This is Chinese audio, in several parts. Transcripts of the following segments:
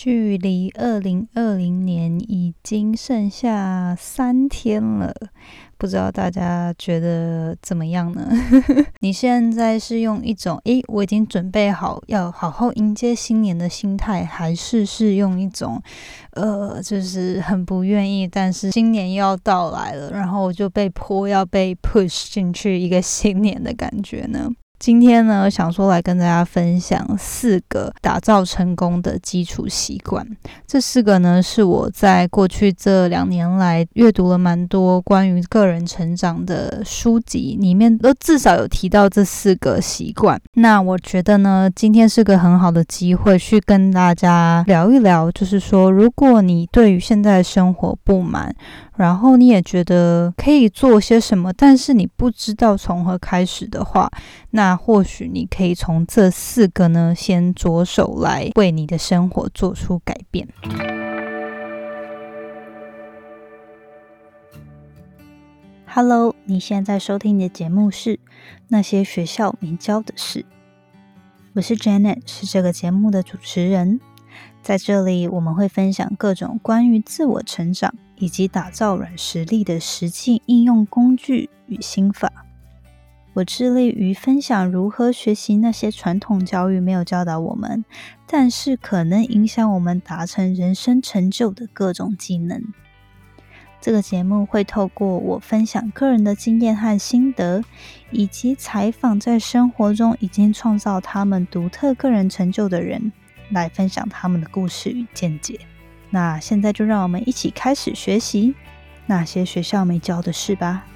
距离二零二零年已经剩下三天了，不知道大家觉得怎么样呢？你现在是用一种“诶，我已经准备好要好好迎接新年”的心态，还是是用一种“呃，就是很不愿意，但是新年又要到来了，然后我就被迫要被 push 进去一个新年的感觉呢？今天呢，想说来跟大家分享四个打造成功的基础习惯。这四个呢，是我在过去这两年来阅读了蛮多关于个人成长的书籍，里面都至少有提到这四个习惯。那我觉得呢，今天是个很好的机会去跟大家聊一聊，就是说，如果你对于现在的生活不满，然后你也觉得可以做些什么，但是你不知道从何开始的话，那或许你可以从这四个呢，先着手来为你的生活做出改变。Hello，你现在收听的节目是《那些学校没教的事》，我是 Janet，是这个节目的主持人。在这里，我们会分享各种关于自我成长。以及打造软实力的实际应用工具与心法。我致力于分享如何学习那些传统教育没有教导我们，但是可能影响我们达成人生成就的各种技能。这个节目会透过我分享个人的经验和心得，以及采访在生活中已经创造他们独特个人成就的人，来分享他们的故事与见解。那现在就让我们一起开始学习那些学校没教的事吧。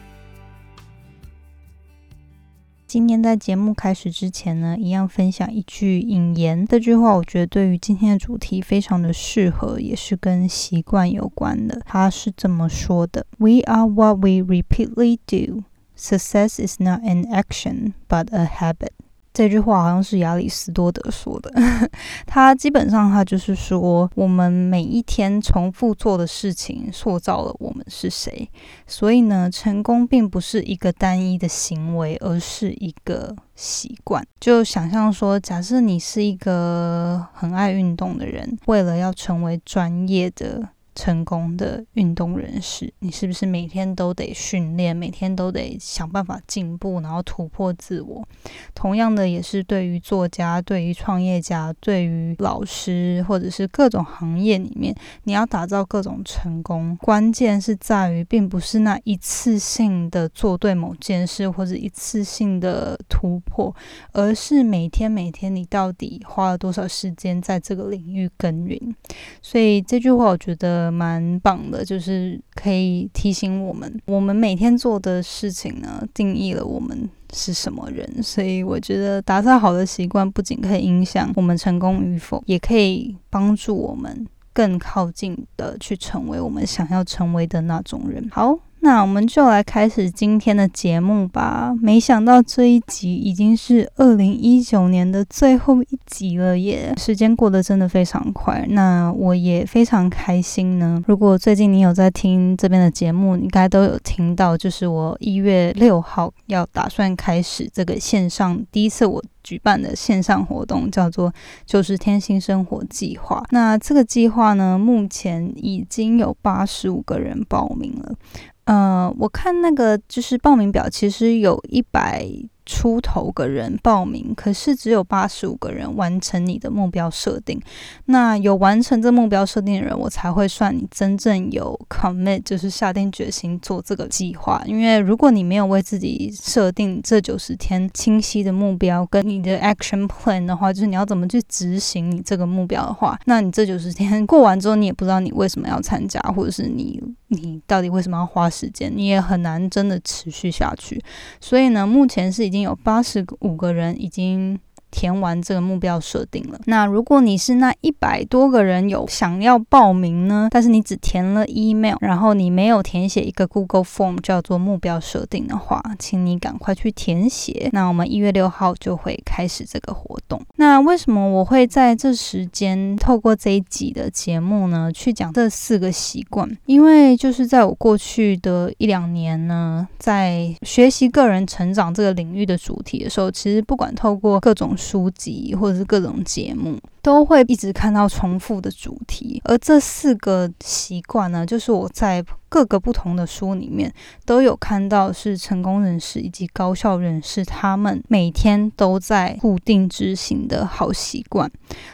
今天在节目开始之前呢，一样分享一句引言。这句话我觉得对于今天的主题非常的适合，也是跟习惯有关的。他是这么说的：“We are what we repeatedly do. Success is not an action, but a habit.” 这句话好像是亚里士多德说的，他基本上他就是说，我们每一天重复做的事情塑造了我们是谁。所以呢，成功并不是一个单一的行为，而是一个习惯。就想象说，假设你是一个很爱运动的人，为了要成为专业的。成功的运动人士，你是不是每天都得训练，每天都得想办法进步，然后突破自我？同样的，也是对于作家、对于创业家、对于老师，或者是各种行业里面，你要打造各种成功，关键是在于，并不是那一次性的做对某件事，或者一次性的突破，而是每天每天你到底花了多少时间在这个领域耕耘。所以这句话，我觉得。蛮棒的，就是可以提醒我们，我们每天做的事情呢，定义了我们是什么人。所以我觉得打造好的习惯，不仅可以影响我们成功与否，也可以帮助我们更靠近的去成为我们想要成为的那种人。好。那我们就来开始今天的节目吧。没想到这一集已经是二零一九年的最后一集了耶，时间过得真的非常快。那我也非常开心呢。如果最近你有在听这边的节目，你应该都有听到，就是我一月六号要打算开始这个线上第一次我举办的线上活动，叫做九十天新生活计划。那这个计划呢，目前已经有八十五个人报名了。呃，我看那个就是报名表，其实有一百。出头个人报名，可是只有八十五个人完成你的目标设定。那有完成这目标设定的人，我才会算你真正有 commit，就是下定决心做这个计划。因为如果你没有为自己设定这九十天清晰的目标跟你的 action plan 的话，就是你要怎么去执行你这个目标的话，那你这九十天过完之后，你也不知道你为什么要参加，或者是你你到底为什么要花时间，你也很难真的持续下去。所以呢，目前是已经有八十五个人已经。填完这个目标设定了。那如果你是那一百多个人有想要报名呢？但是你只填了 email，然后你没有填写一个 Google Form 叫做目标设定的话，请你赶快去填写。那我们一月六号就会开始这个活动。那为什么我会在这时间透过这一集的节目呢，去讲这四个习惯？因为就是在我过去的一两年呢，在学习个人成长这个领域的主题的时候，其实不管透过各种。书籍或者是各种节目，都会一直看到重复的主题。而这四个习惯呢，就是我在各个不同的书里面都有看到，是成功人士以及高效人士他们每天都在固定执行的好习惯。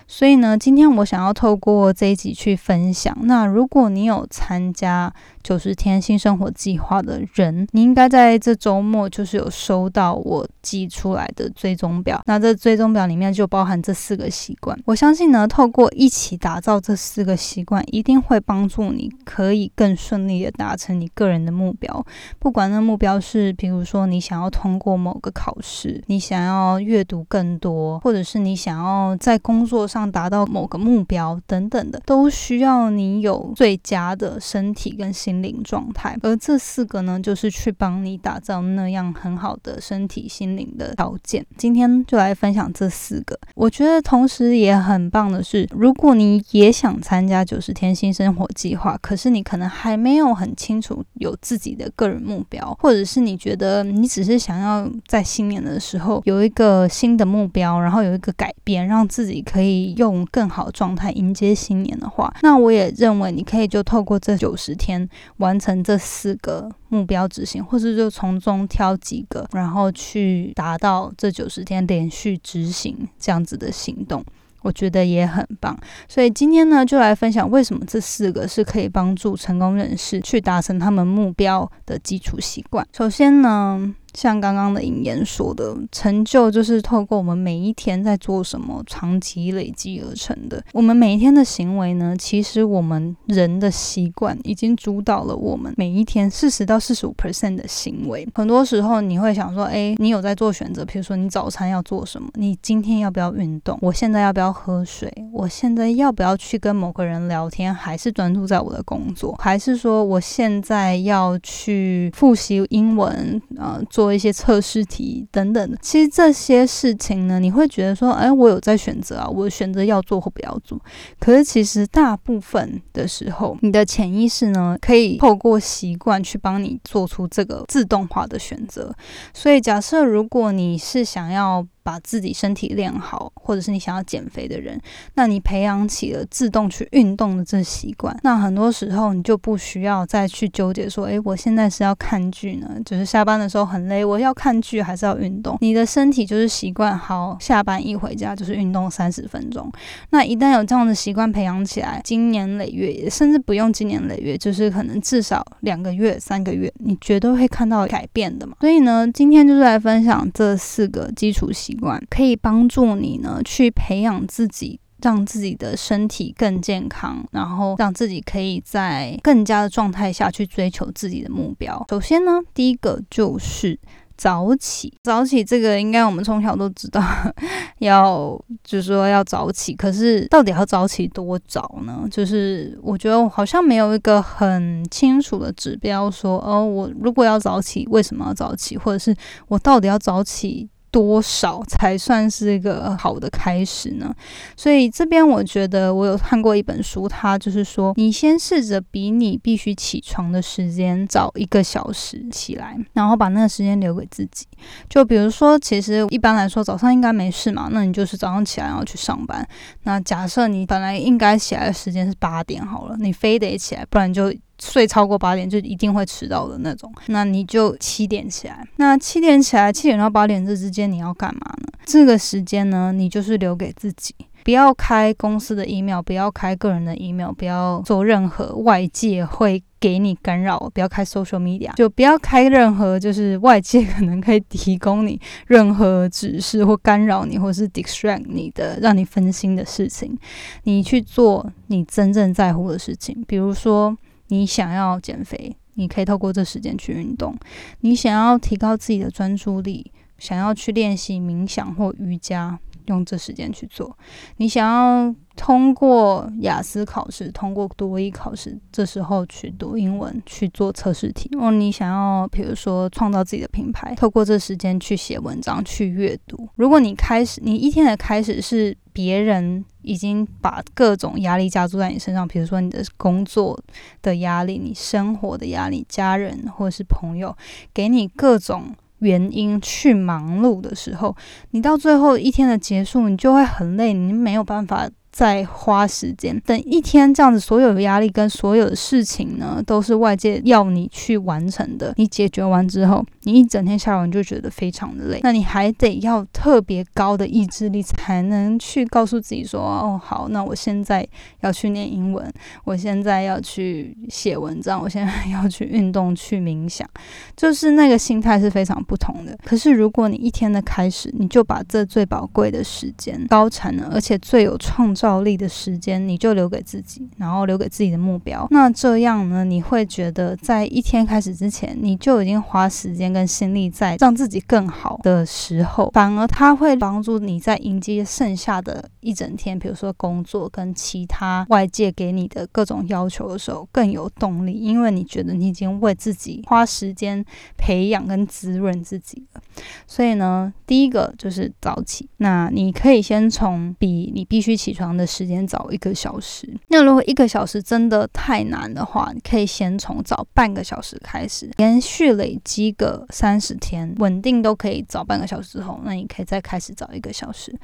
所以呢，今天我想要透过这一集去分享。那如果你有参加九十天新生活计划的人，你应该在这周末就是有收到我寄出来的追踪表。那这追踪表里面就包含这四个习惯。我相信呢，透过一起打造这四个习惯，一定会帮助你可以更顺利的达成你个人的目标。不管那目标是，比如说你想要通过某个考试，你想要阅读更多，或者是你想要在工作上达到某个目标等等的，都需要你有最佳的身体跟心灵状态。而这四个呢，就是去帮你打造那样很好的身体心灵的条件。今天就来分享这四个。我觉得同时也很很棒的是，如果你也想参加九十天新生活计划，可是你可能还没有很清楚有自己的个人目标，或者是你觉得你只是想要在新年的时候有一个新的目标，然后有一个改变，让自己可以用更好的状态迎接新年的话，那我也认为你可以就透过这九十天完成这四个目标执行，或者就从中挑几个，然后去达到这九十天连续执行这样子的行动。我觉得也很棒，所以今天呢，就来分享为什么这四个是可以帮助成功人士去达成他们目标的基础习惯。首先呢。像刚刚的引言说的，成就就是透过我们每一天在做什么，长期累积而成的。我们每一天的行为呢，其实我们人的习惯已经主导了我们每一天四十到四十五 percent 的行为。很多时候你会想说，哎，你有在做选择，比如说你早餐要做什么，你今天要不要运动，我现在要不要喝水，我现在要不要去跟某个人聊天，还是专注在我的工作，还是说我现在要去复习英文，呃。做做一些测试题等等的，其实这些事情呢，你会觉得说，哎，我有在选择啊，我选择要做或不要做。可是其实大部分的时候，你的潜意识呢，可以透过习惯去帮你做出这个自动化的选择。所以假设如果你是想要把自己身体练好，或者是你想要减肥的人，那你培养起了自动去运动的这习惯，那很多时候你就不需要再去纠结说，诶，我现在是要看剧呢，就是下班的时候很累，我要看剧还是要运动？你的身体就是习惯好，下班一回家就是运动三十分钟。那一旦有这样的习惯培养起来，经年累月，甚至不用经年累月，就是可能至少两个月、三个月，你绝对会看到改变的嘛。所以呢，今天就是来分享这四个基础习。可以帮助你呢，去培养自己，让自己的身体更健康，然后让自己可以在更加的状态下去追求自己的目标。首先呢，第一个就是早起。早起这个应该我们从小都知道，要就是说要早起。可是到底要早起多早呢？就是我觉得好像没有一个很清楚的指标，说哦，我如果要早起，为什么要早起？或者是我到底要早起？多少才算是一个好的开始呢？所以这边我觉得我有看过一本书，它就是说，你先试着比你必须起床的时间早一个小时起来，然后把那个时间留给自己。就比如说，其实一般来说早上应该没事嘛，那你就是早上起来然后去上班。那假设你本来应该起来的时间是八点好了，你非得起来，不然就。睡超过八点就一定会迟到的那种，那你就七点起来。那七点起来，七点到八点这之间你要干嘛呢？这个时间呢，你就是留给自己，不要开公司的 email，不要开个人的 email，不要做任何外界会给你干扰，不要开 social media，就不要开任何就是外界可能可以提供你任何指示或干扰你，或是 distract 你的，让你分心的事情。你去做你真正在乎的事情，比如说。你想要减肥，你可以透过这时间去运动；你想要提高自己的专注力，想要去练习冥想或瑜伽，用这时间去做；你想要。通过雅思考试，通过多一考试，这时候去读英文，去做测试题。哦你想要，比如说创造自己的品牌，透过这时间去写文章，去阅读。如果你开始，你一天的开始是别人已经把各种压力加注在你身上，比如说你的工作的压力、你生活的压力、家人或是朋友给你各种。原因去忙碌的时候，你到最后一天的结束，你就会很累，你没有办法再花时间。等一天这样子，所有的压力跟所有的事情呢，都是外界要你去完成的。你解决完之后，你一整天下来你就觉得非常的累。那你还得要特别高的意志力，才能去告诉自己说：“哦，好，那我现在要去念英文，我现在要去写文章，我现在要去运动、去冥想。”就是那个心态是非常不同的。可是如果你一天的开始，你就把这最宝贵的时间、高产能，而且最有创造力的时间，你就留给自己，然后留给自己的目标。那这样呢，你会觉得在一天开始之前，你就已经花时间跟心力在让自己更好的时候，反而他会帮助你在迎接剩下的一整天，比如说工作跟其他外界给你的各种要求的时候更有动力，因为你觉得你已经为自己花时间培养跟滋润自己了。所以呢，第一个就是早起。那你可以先从比你必须起床的时间早一个小时。那如果一个小时真的太难的话，你可以先从早半个小时开始，连续累积个三十天，稳定都可以早半个小时之后，那你可以再开始早一个小时。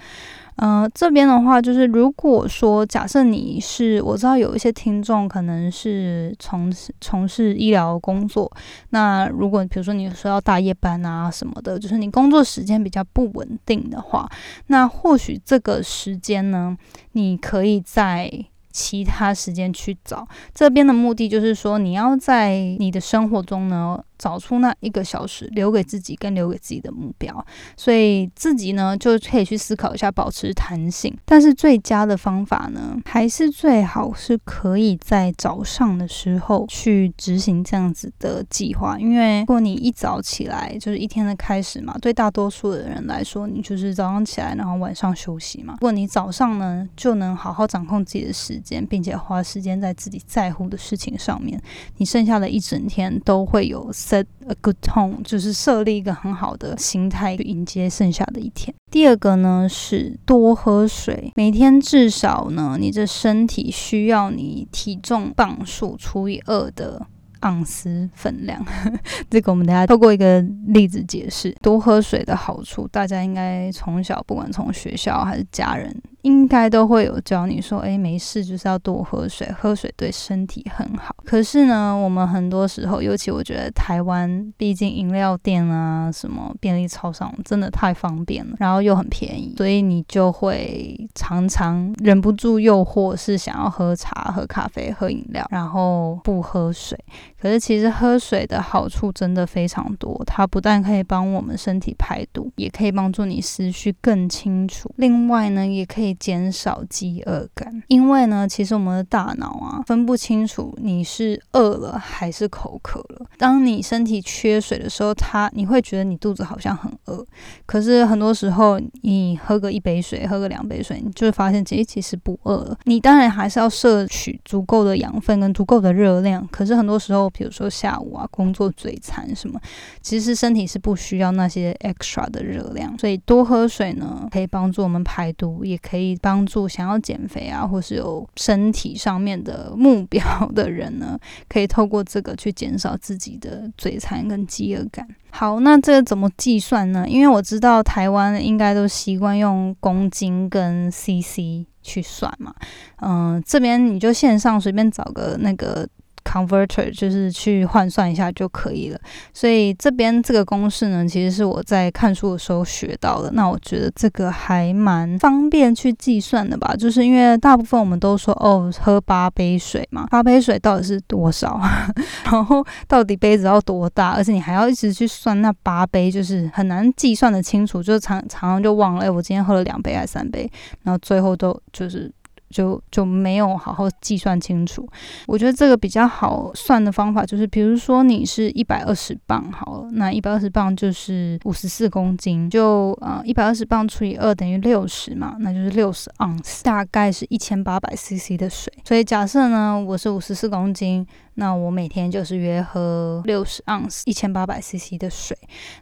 呃，这边的话就是，如果说假设你是，我知道有一些听众可能是从事从事医疗工作，那如果比如说你说要大夜班啊什么的，就是你工作时间比较不稳定的话，那或许这个时间呢，你可以在其他时间去找。这边的目的就是说，你要在你的生活中呢。找出那一个小时留给自己，跟留给自己的目标，所以自己呢就可以去思考一下，保持弹性。但是最佳的方法呢，还是最好是可以在早上的时候去执行这样子的计划。因为如果你一早起来就是一天的开始嘛，对大多数的人来说，你就是早上起来，然后晚上休息嘛。如果你早上呢就能好好掌控自己的时间，并且花时间在自己在乎的事情上面，你剩下的一整天都会有。Set a good tone，就是设立一个很好的心态去迎接剩下的一天。第二个呢是多喝水，每天至少呢，你这身体需要你体重磅数除以二的盎司分量。这个我们等下透过一个例子解释多喝水的好处。大家应该从小不管从学校还是家人。应该都会有教你说，哎，没事，就是要多喝水，喝水对身体很好。可是呢，我们很多时候，尤其我觉得台湾，毕竟饮料店啊，什么便利超商真的太方便了，然后又很便宜，所以你就会常常忍不住诱惑，是想要喝茶、喝咖啡、喝饮料，然后不喝水。可是其实喝水的好处真的非常多，它不但可以帮我们身体排毒，也可以帮助你思绪更清楚。另外呢，也可以。减少饥饿感，因为呢，其实我们的大脑啊分不清楚你是饿了还是口渴了。当你身体缺水的时候，它你会觉得你肚子好像很饿，可是很多时候你喝个一杯水，喝个两杯水，你就会发现其实其实不饿了。你当然还是要摄取足够的养分跟足够的热量，可是很多时候，比如说下午啊工作嘴馋什么，其实身体是不需要那些 extra 的热量，所以多喝水呢可以帮助我们排毒，也可以。帮助想要减肥啊，或是有身体上面的目标的人呢，可以透过这个去减少自己的嘴馋跟饥饿感。好，那这个怎么计算呢？因为我知道台湾应该都习惯用公斤跟 CC 去算嘛。嗯，这边你就线上随便找个那个。Converter 就是去换算一下就可以了，所以这边这个公式呢，其实是我在看书的时候学到的。那我觉得这个还蛮方便去计算的吧，就是因为大部分我们都说哦，喝八杯水嘛，八杯水到底是多少？然后到底杯子要多大？而且你还要一直去算那八杯，就是很难计算的清楚，就常常常就忘了，哎，我今天喝了两杯还是三杯？然后最后都就是。就就没有好好计算清楚。我觉得这个比较好算的方法就是，比如说你是一百二十磅好了，那一百二十磅就是五十四公斤，就呃一百二十磅除以二等于六十嘛，那就是六十盎司，大概是一千八百 CC 的水。所以假设呢，我是五十四公斤。那我每天就是约喝六十盎司一千八百 CC 的水。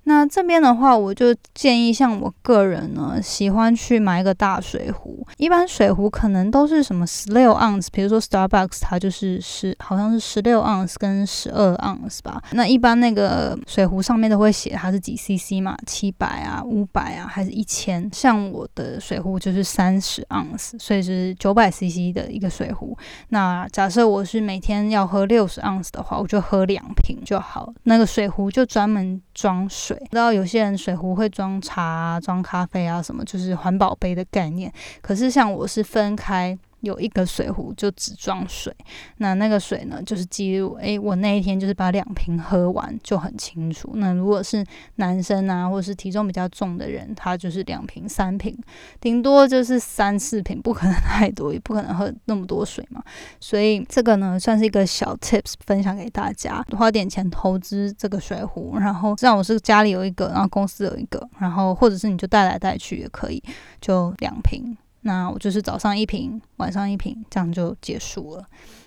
那这边的话，我就建议像我个人呢，喜欢去买一个大水壶。一般水壶可能都是什么十六盎司，比如说 Starbucks 它就是十，好像是十六盎司跟十二盎司吧。那一般那个水壶上面都会写它是几 CC 嘛，七百啊、五百啊，还是一千？像我的水壶就是三十盎司，所以是九百 CC 的一个水壶。那假设我是每天要喝六十盎司的话，我就喝两瓶就好。那个水壶就专门装水。知道有些人水壶会装茶、装咖啡啊什么，就是环保杯的概念。可是像我是分开。有一个水壶就只装水，那那个水呢，就是记录，诶，我那一天就是把两瓶喝完，就很清楚。那如果是男生啊，或是体重比较重的人，他就是两瓶、三瓶，顶多就是三四瓶，不可能太多，也不可能喝那么多水嘛。所以这个呢，算是一个小 tips 分享给大家，花点钱投资这个水壶，然后这样我是家里有一个，然后公司有一个，然后或者是你就带来带去也可以，就两瓶。那我就是早上一瓶，晚上一瓶，这样就结束了。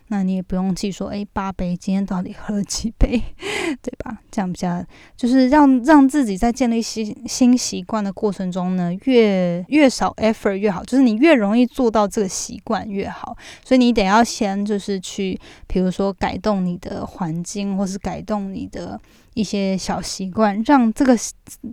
那你也不用记说，哎，八杯，今天到底喝了几杯，对吧？这样比较就是让让自己在建立新新习惯的过程中呢，越越少 effort 越好，就是你越容易做到这个习惯越好。所以你得要先就是去，比如说改动你的环境，或是改动你的。一些小习惯，让这个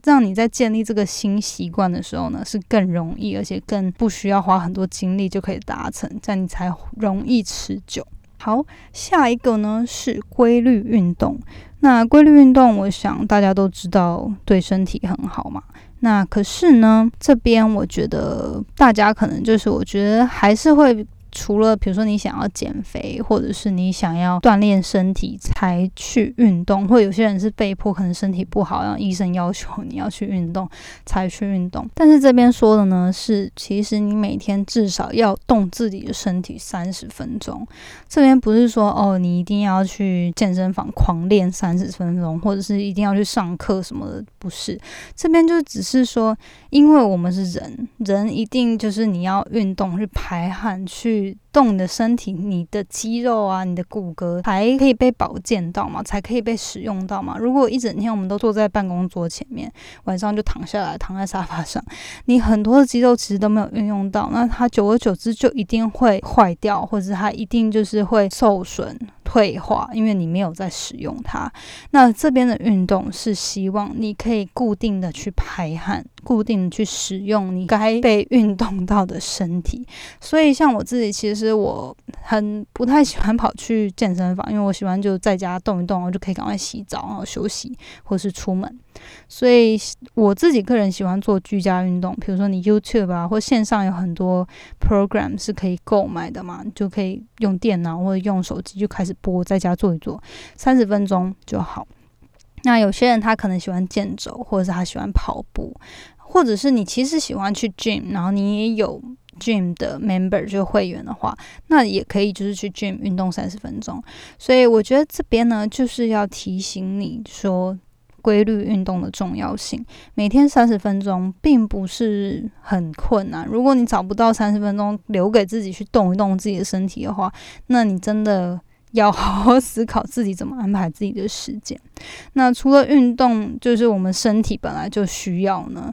让你在建立这个新习惯的时候呢，是更容易，而且更不需要花很多精力就可以达成，这样你才容易持久。好，下一个呢是规律运动。那规律运动，我想大家都知道对身体很好嘛。那可是呢，这边我觉得大家可能就是，我觉得还是会。除了比如说你想要减肥，或者是你想要锻炼身体才去运动，或有些人是被迫，可能身体不好，让医生要求你要去运动才去运动。但是这边说的呢是，其实你每天至少要动自己的身体三十分钟。这边不是说哦，你一定要去健身房狂练三十分钟，或者是一定要去上课什么的，不是。这边就只是说，因为我们是人，人一定就是你要运动去排汗去。动你的身体，你的肌肉啊，你的骨骼才可以被保健到嘛，才可以被使用到嘛。如果一整天我们都坐在办公桌前面，晚上就躺下来躺在沙发上，你很多的肌肉其实都没有运用到，那它久而久之就一定会坏掉，或者它一定就是会受损。退化，因为你没有在使用它。那这边的运动是希望你可以固定的去排汗，固定的去使用你该被运动到的身体。所以像我自己，其实我很不太喜欢跑去健身房，因为我喜欢就在家动一动，我就可以赶快洗澡，然后休息，或是出门。所以我自己个人喜欢做居家运动，比如说你 YouTube 啊，或线上有很多 program 是可以购买的嘛，就可以用电脑或者用手机就开始播，在家做一做，三十分钟就好。那有些人他可能喜欢健走，或者是他喜欢跑步，或者是你其实喜欢去 gym，然后你也有 gym 的 member 就会员的话，那也可以就是去 gym 运动三十分钟。所以我觉得这边呢，就是要提醒你说。规律运动的重要性，每天三十分钟并不是很困难。如果你找不到三十分钟留给自己去动一动自己的身体的话，那你真的要好好思考自己怎么安排自己的时间。那除了运动，就是我们身体本来就需要呢。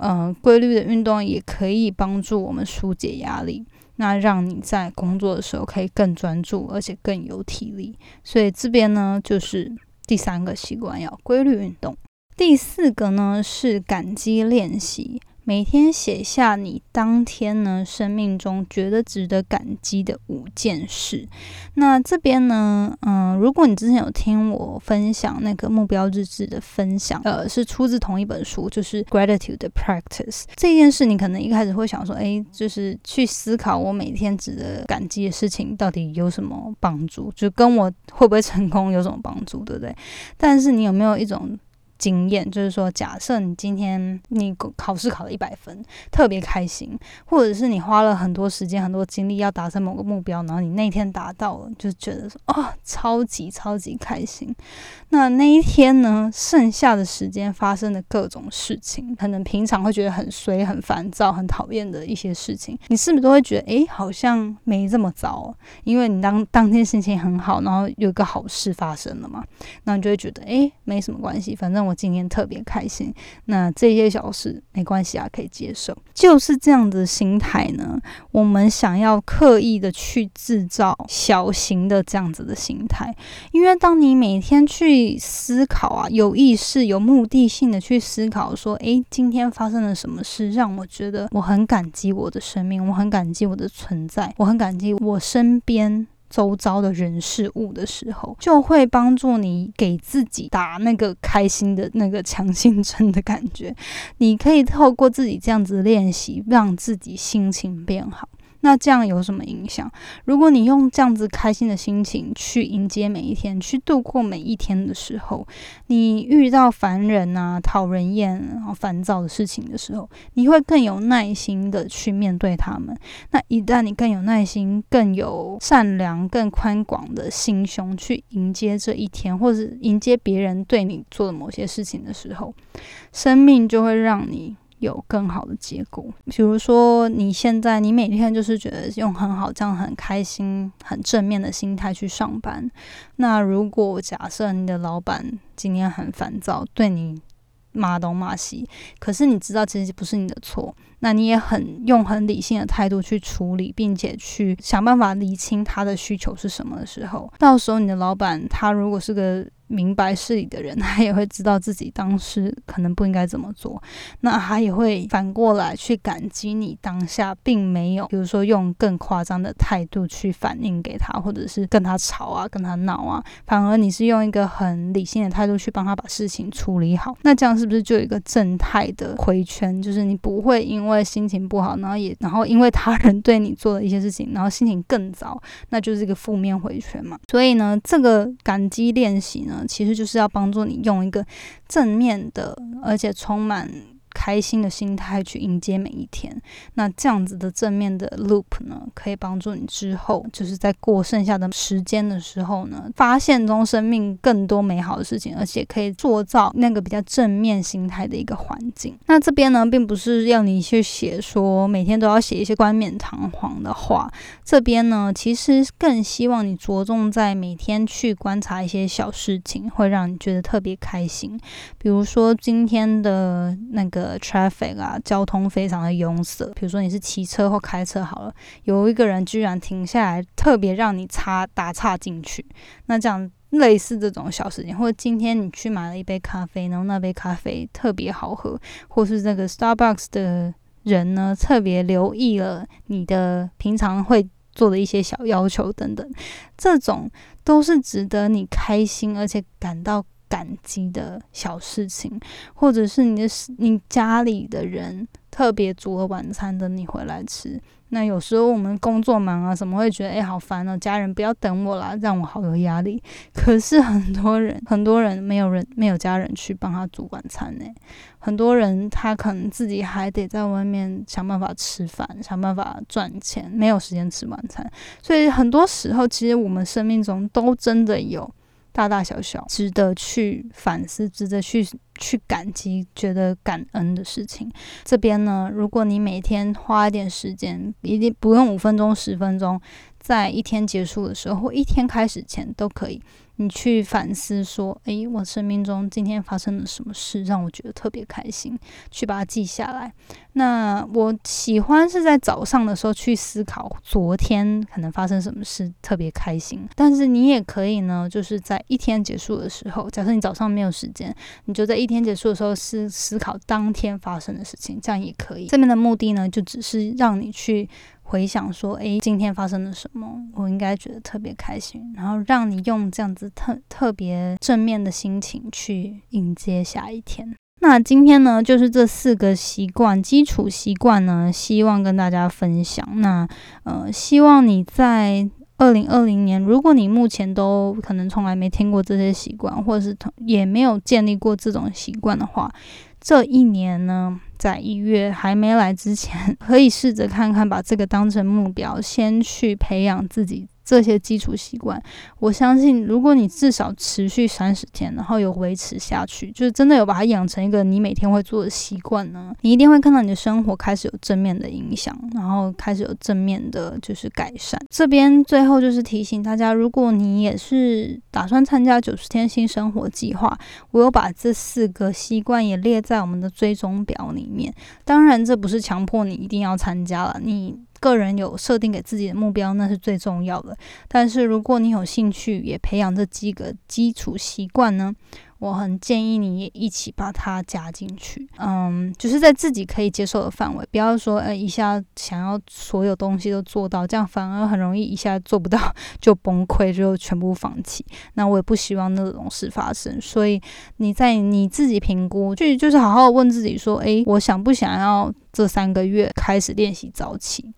嗯，规律的运动也可以帮助我们疏解压力，那让你在工作的时候可以更专注，而且更有体力。所以这边呢，就是。第三个习惯要规律运动，第四个呢是感激练习。每天写下你当天呢生命中觉得值得感激的五件事。那这边呢，嗯，如果你之前有听我分享那个目标日志的分享，呃，是出自同一本书，就是 Gratitude 的 Practice 这件事，你可能一开始会想说，哎，就是去思考我每天值得感激的事情到底有什么帮助，就跟我会不会成功有什么帮助，对不对？但是你有没有一种？经验就是说，假设你今天你考试考了一百分，特别开心，或者是你花了很多时间、很多精力要达成某个目标，然后你那天达到了，就觉得说哦，超级超级开心。那那一天呢，剩下的时间发生的各种事情，可能平常会觉得很衰、很烦躁、很讨厌的一些事情，你是不是都会觉得诶，好像没这么糟？因为你当当天心情很好，然后有个好事发生了嘛，那你就会觉得诶，没什么关系，反正。我今天特别开心。那这些小事没关系啊，可以接受。就是这样的心态呢，我们想要刻意的去制造小型的这样子的心态，因为当你每天去思考啊，有意识、有目的性的去思考，说，诶，今天发生了什么事，让我觉得我很感激我的生命，我很感激我的存在，我很感激我身边。周遭的人事物的时候，就会帮助你给自己打那个开心的那个强心针的感觉。你可以透过自己这样子练习，让自己心情变好。那这样有什么影响？如果你用这样子开心的心情去迎接每一天，去度过每一天的时候，你遇到烦人啊、讨人厌、然后烦躁的事情的时候，你会更有耐心的去面对他们。那一旦你更有耐心、更有善良、更宽广的心胸去迎接这一天，或者迎接别人对你做的某些事情的时候，生命就会让你。有更好的结果，比如说你现在你每天就是觉得用很好、这样很开心、很正面的心态去上班。那如果假设你的老板今天很烦躁，对你骂东骂西，可是你知道其实不是你的错，那你也很用很理性的态度去处理，并且去想办法理清他的需求是什么的时候，到时候你的老板他如果是个。明白事理的人，他也会知道自己当时可能不应该怎么做，那他也会反过来去感激你当下并没有，比如说用更夸张的态度去反应给他，或者是跟他吵啊、跟他闹啊，反而你是用一个很理性的态度去帮他把事情处理好，那这样是不是就有一个正态的回圈？就是你不会因为心情不好，然后也然后因为他人对你做的一些事情，然后心情更糟，那就是一个负面回圈嘛。所以呢，这个感激练习呢。其实就是要帮助你用一个正面的，而且充满。开心的心态去迎接每一天，那这样子的正面的 loop 呢，可以帮助你之后就是在过剩下的时间的时候呢，发现中生命更多美好的事情，而且可以塑造那个比较正面心态的一个环境。那这边呢，并不是要你去写说每天都要写一些冠冕堂皇的话，这边呢，其实更希望你着重在每天去观察一些小事情，会让你觉得特别开心。比如说今天的那个。Traffic 啊，交通非常的拥塞。比如说你是骑车或开车好了，有一个人居然停下来，特别让你插打岔进去。那这样类似这种小事情，或者今天你去买了一杯咖啡，然后那杯咖啡特别好喝，或是这个 Starbucks 的人呢特别留意了你的平常会做的一些小要求等等，这种都是值得你开心而且感到。感激的小事情，或者是你的你家里的人特别煮了晚餐等你回来吃。那有时候我们工作忙啊，怎么会觉得哎好烦哦，家人不要等我啦，让我好有压力。可是很多人很多人没有人没有家人去帮他煮晚餐呢，很多人他可能自己还得在外面想办法吃饭，想办法赚钱，没有时间吃晚餐。所以很多时候，其实我们生命中都真的有。大大小小值得去反思、值得去去感激、觉得感恩的事情。这边呢，如果你每天花一点时间，一定不用五分钟、十分钟，在一天结束的时候或一天开始前都可以。你去反思说，诶，我生命中今天发生了什么事让我觉得特别开心？去把它记下来。那我喜欢是在早上的时候去思考昨天可能发生什么事特别开心。但是你也可以呢，就是在一天结束的时候，假设你早上没有时间，你就在一天结束的时候思思考当天发生的事情，这样也可以。这边的目的呢，就只是让你去。回想说，诶，今天发生了什么？我应该觉得特别开心，然后让你用这样子特特别正面的心情去迎接下一天。那今天呢，就是这四个习惯，基础习惯呢，希望跟大家分享。那呃，希望你在二零二零年，如果你目前都可能从来没听过这些习惯，或者是也没有建立过这种习惯的话，这一年呢。在一月还没来之前，可以试着看看，把这个当成目标，先去培养自己这些基础习惯，我相信如果你至少持续三十天，然后有维持下去，就是真的有把它养成一个你每天会做的习惯呢，你一定会看到你的生活开始有正面的影响，然后开始有正面的就是改善。这边最后就是提醒大家，如果你也是打算参加九十天新生活计划，我有把这四个习惯也列在我们的追踪表里面。当然，这不是强迫你一定要参加了，你。个人有设定给自己的目标，那是最重要的。但是如果你有兴趣也培养这几个基础习惯呢，我很建议你也一起把它加进去。嗯，就是在自己可以接受的范围，不要说呃一下想要所有东西都做到，这样反而很容易一下做不到就崩溃，就全部放弃。那我也不希望那种事发生。所以你在你自己评估，去就是好好问自己说，诶，我想不想要这三个月开始练习早起？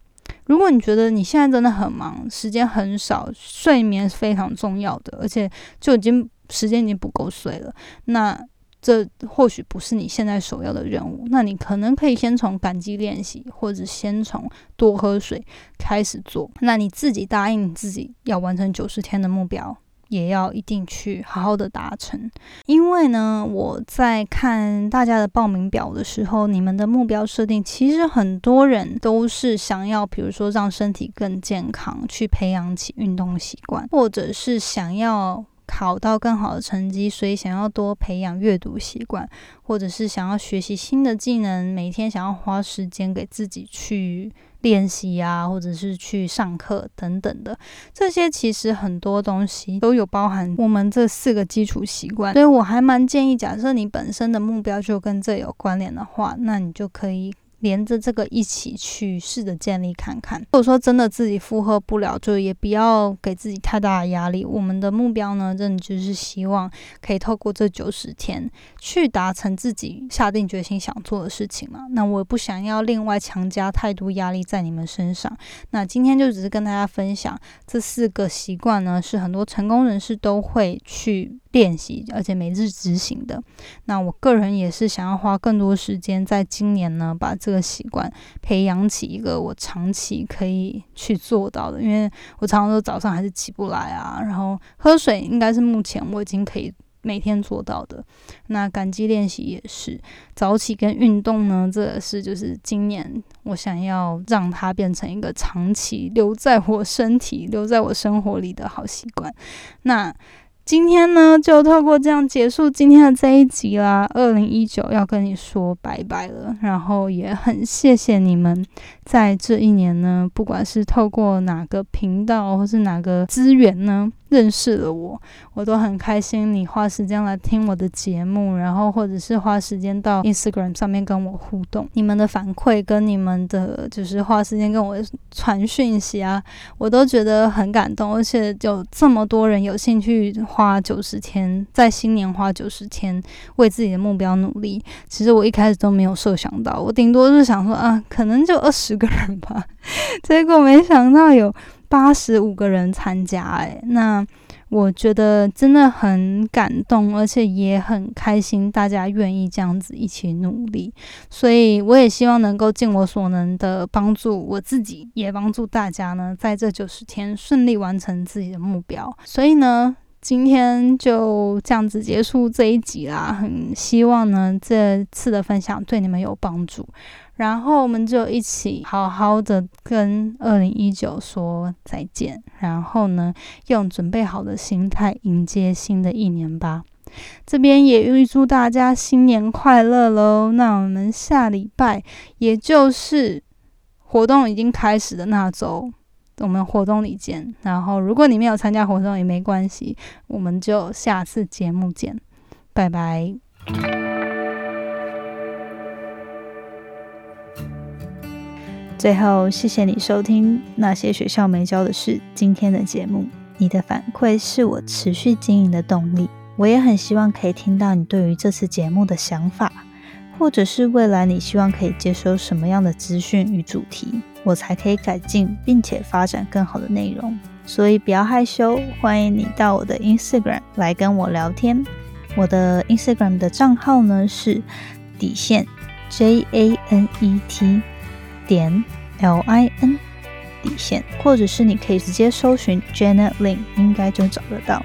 如果你觉得你现在真的很忙，时间很少，睡眠是非常重要的，而且就已经时间已经不够睡了，那这或许不是你现在首要的任务。那你可能可以先从感激练习，或者先从多喝水开始做。那你自己答应自己要完成九十天的目标。也要一定去好好的达成，因为呢，我在看大家的报名表的时候，你们的目标设定其实很多人都是想要，比如说让身体更健康，去培养起运动习惯，或者是想要考到更好的成绩，所以想要多培养阅读习惯，或者是想要学习新的技能，每天想要花时间给自己去。练习啊，或者是去上课等等的，这些其实很多东西都有包含我们这四个基础习惯，所以我还蛮建议，假设你本身的目标就跟这有关联的话，那你就可以。连着这个一起去试着建立看看，如果说真的自己负荷不了，就也不要给自己太大的压力。我们的目标呢，真的就是希望可以透过这九十天去达成自己下定决心想做的事情嘛。那我不想要另外强加太多压力在你们身上。那今天就只是跟大家分享这四个习惯呢，是很多成功人士都会去。练习，而且每日执行的。那我个人也是想要花更多时间，在今年呢，把这这个习惯培养起一个我长期可以去做到的。因为我常常都早上还是起不来啊，然后喝水应该是目前我已经可以每天做到的。那感激练习也是早起跟运动呢，这是就是今年我想要让它变成一个长期留在我身体、留在我生活里的好习惯。那。今天呢，就透过这样结束今天的这一集啦。二零一九要跟你说拜拜了，然后也很谢谢你们在这一年呢，不管是透过哪个频道或是哪个资源呢。认识了我，我都很开心。你花时间来听我的节目，然后或者是花时间到 Instagram 上面跟我互动，你们的反馈跟你们的就是花时间跟我传讯息啊，我都觉得很感动。而且有这么多人有兴趣花花九十天，在新年花九十天为自己的目标努力，其实我一开始都没有设想到，我顶多是想说啊，可能就二十个人吧，结果没想到有。八十五个人参加，诶，那我觉得真的很感动，而且也很开心，大家愿意这样子一起努力，所以我也希望能够尽我所能的帮助我自己，也帮助大家呢，在这九十天顺利完成自己的目标。所以呢，今天就这样子结束这一集啦，很希望呢这次的分享对你们有帮助。然后我们就一起好好的跟二零一九说再见，然后呢，用准备好的心态迎接新的一年吧。这边也预祝大家新年快乐喽！那我们下礼拜，也就是活动已经开始的那周，我们活动里见。然后如果你没有参加活动也没关系，我们就下次节目见，拜拜。最后，谢谢你收听那些学校没教的事今天的节目。你的反馈是我持续经营的动力。我也很希望可以听到你对于这次节目的想法，或者是未来你希望可以接收什么样的资讯与主题，我才可以改进并且发展更好的内容。所以不要害羞，欢迎你到我的 Instagram 来跟我聊天。我的 Instagram 的账号呢是底线 J A N E T。点 L I N，底线，或者是你可以直接搜寻 Janet Lin，应该就找得到。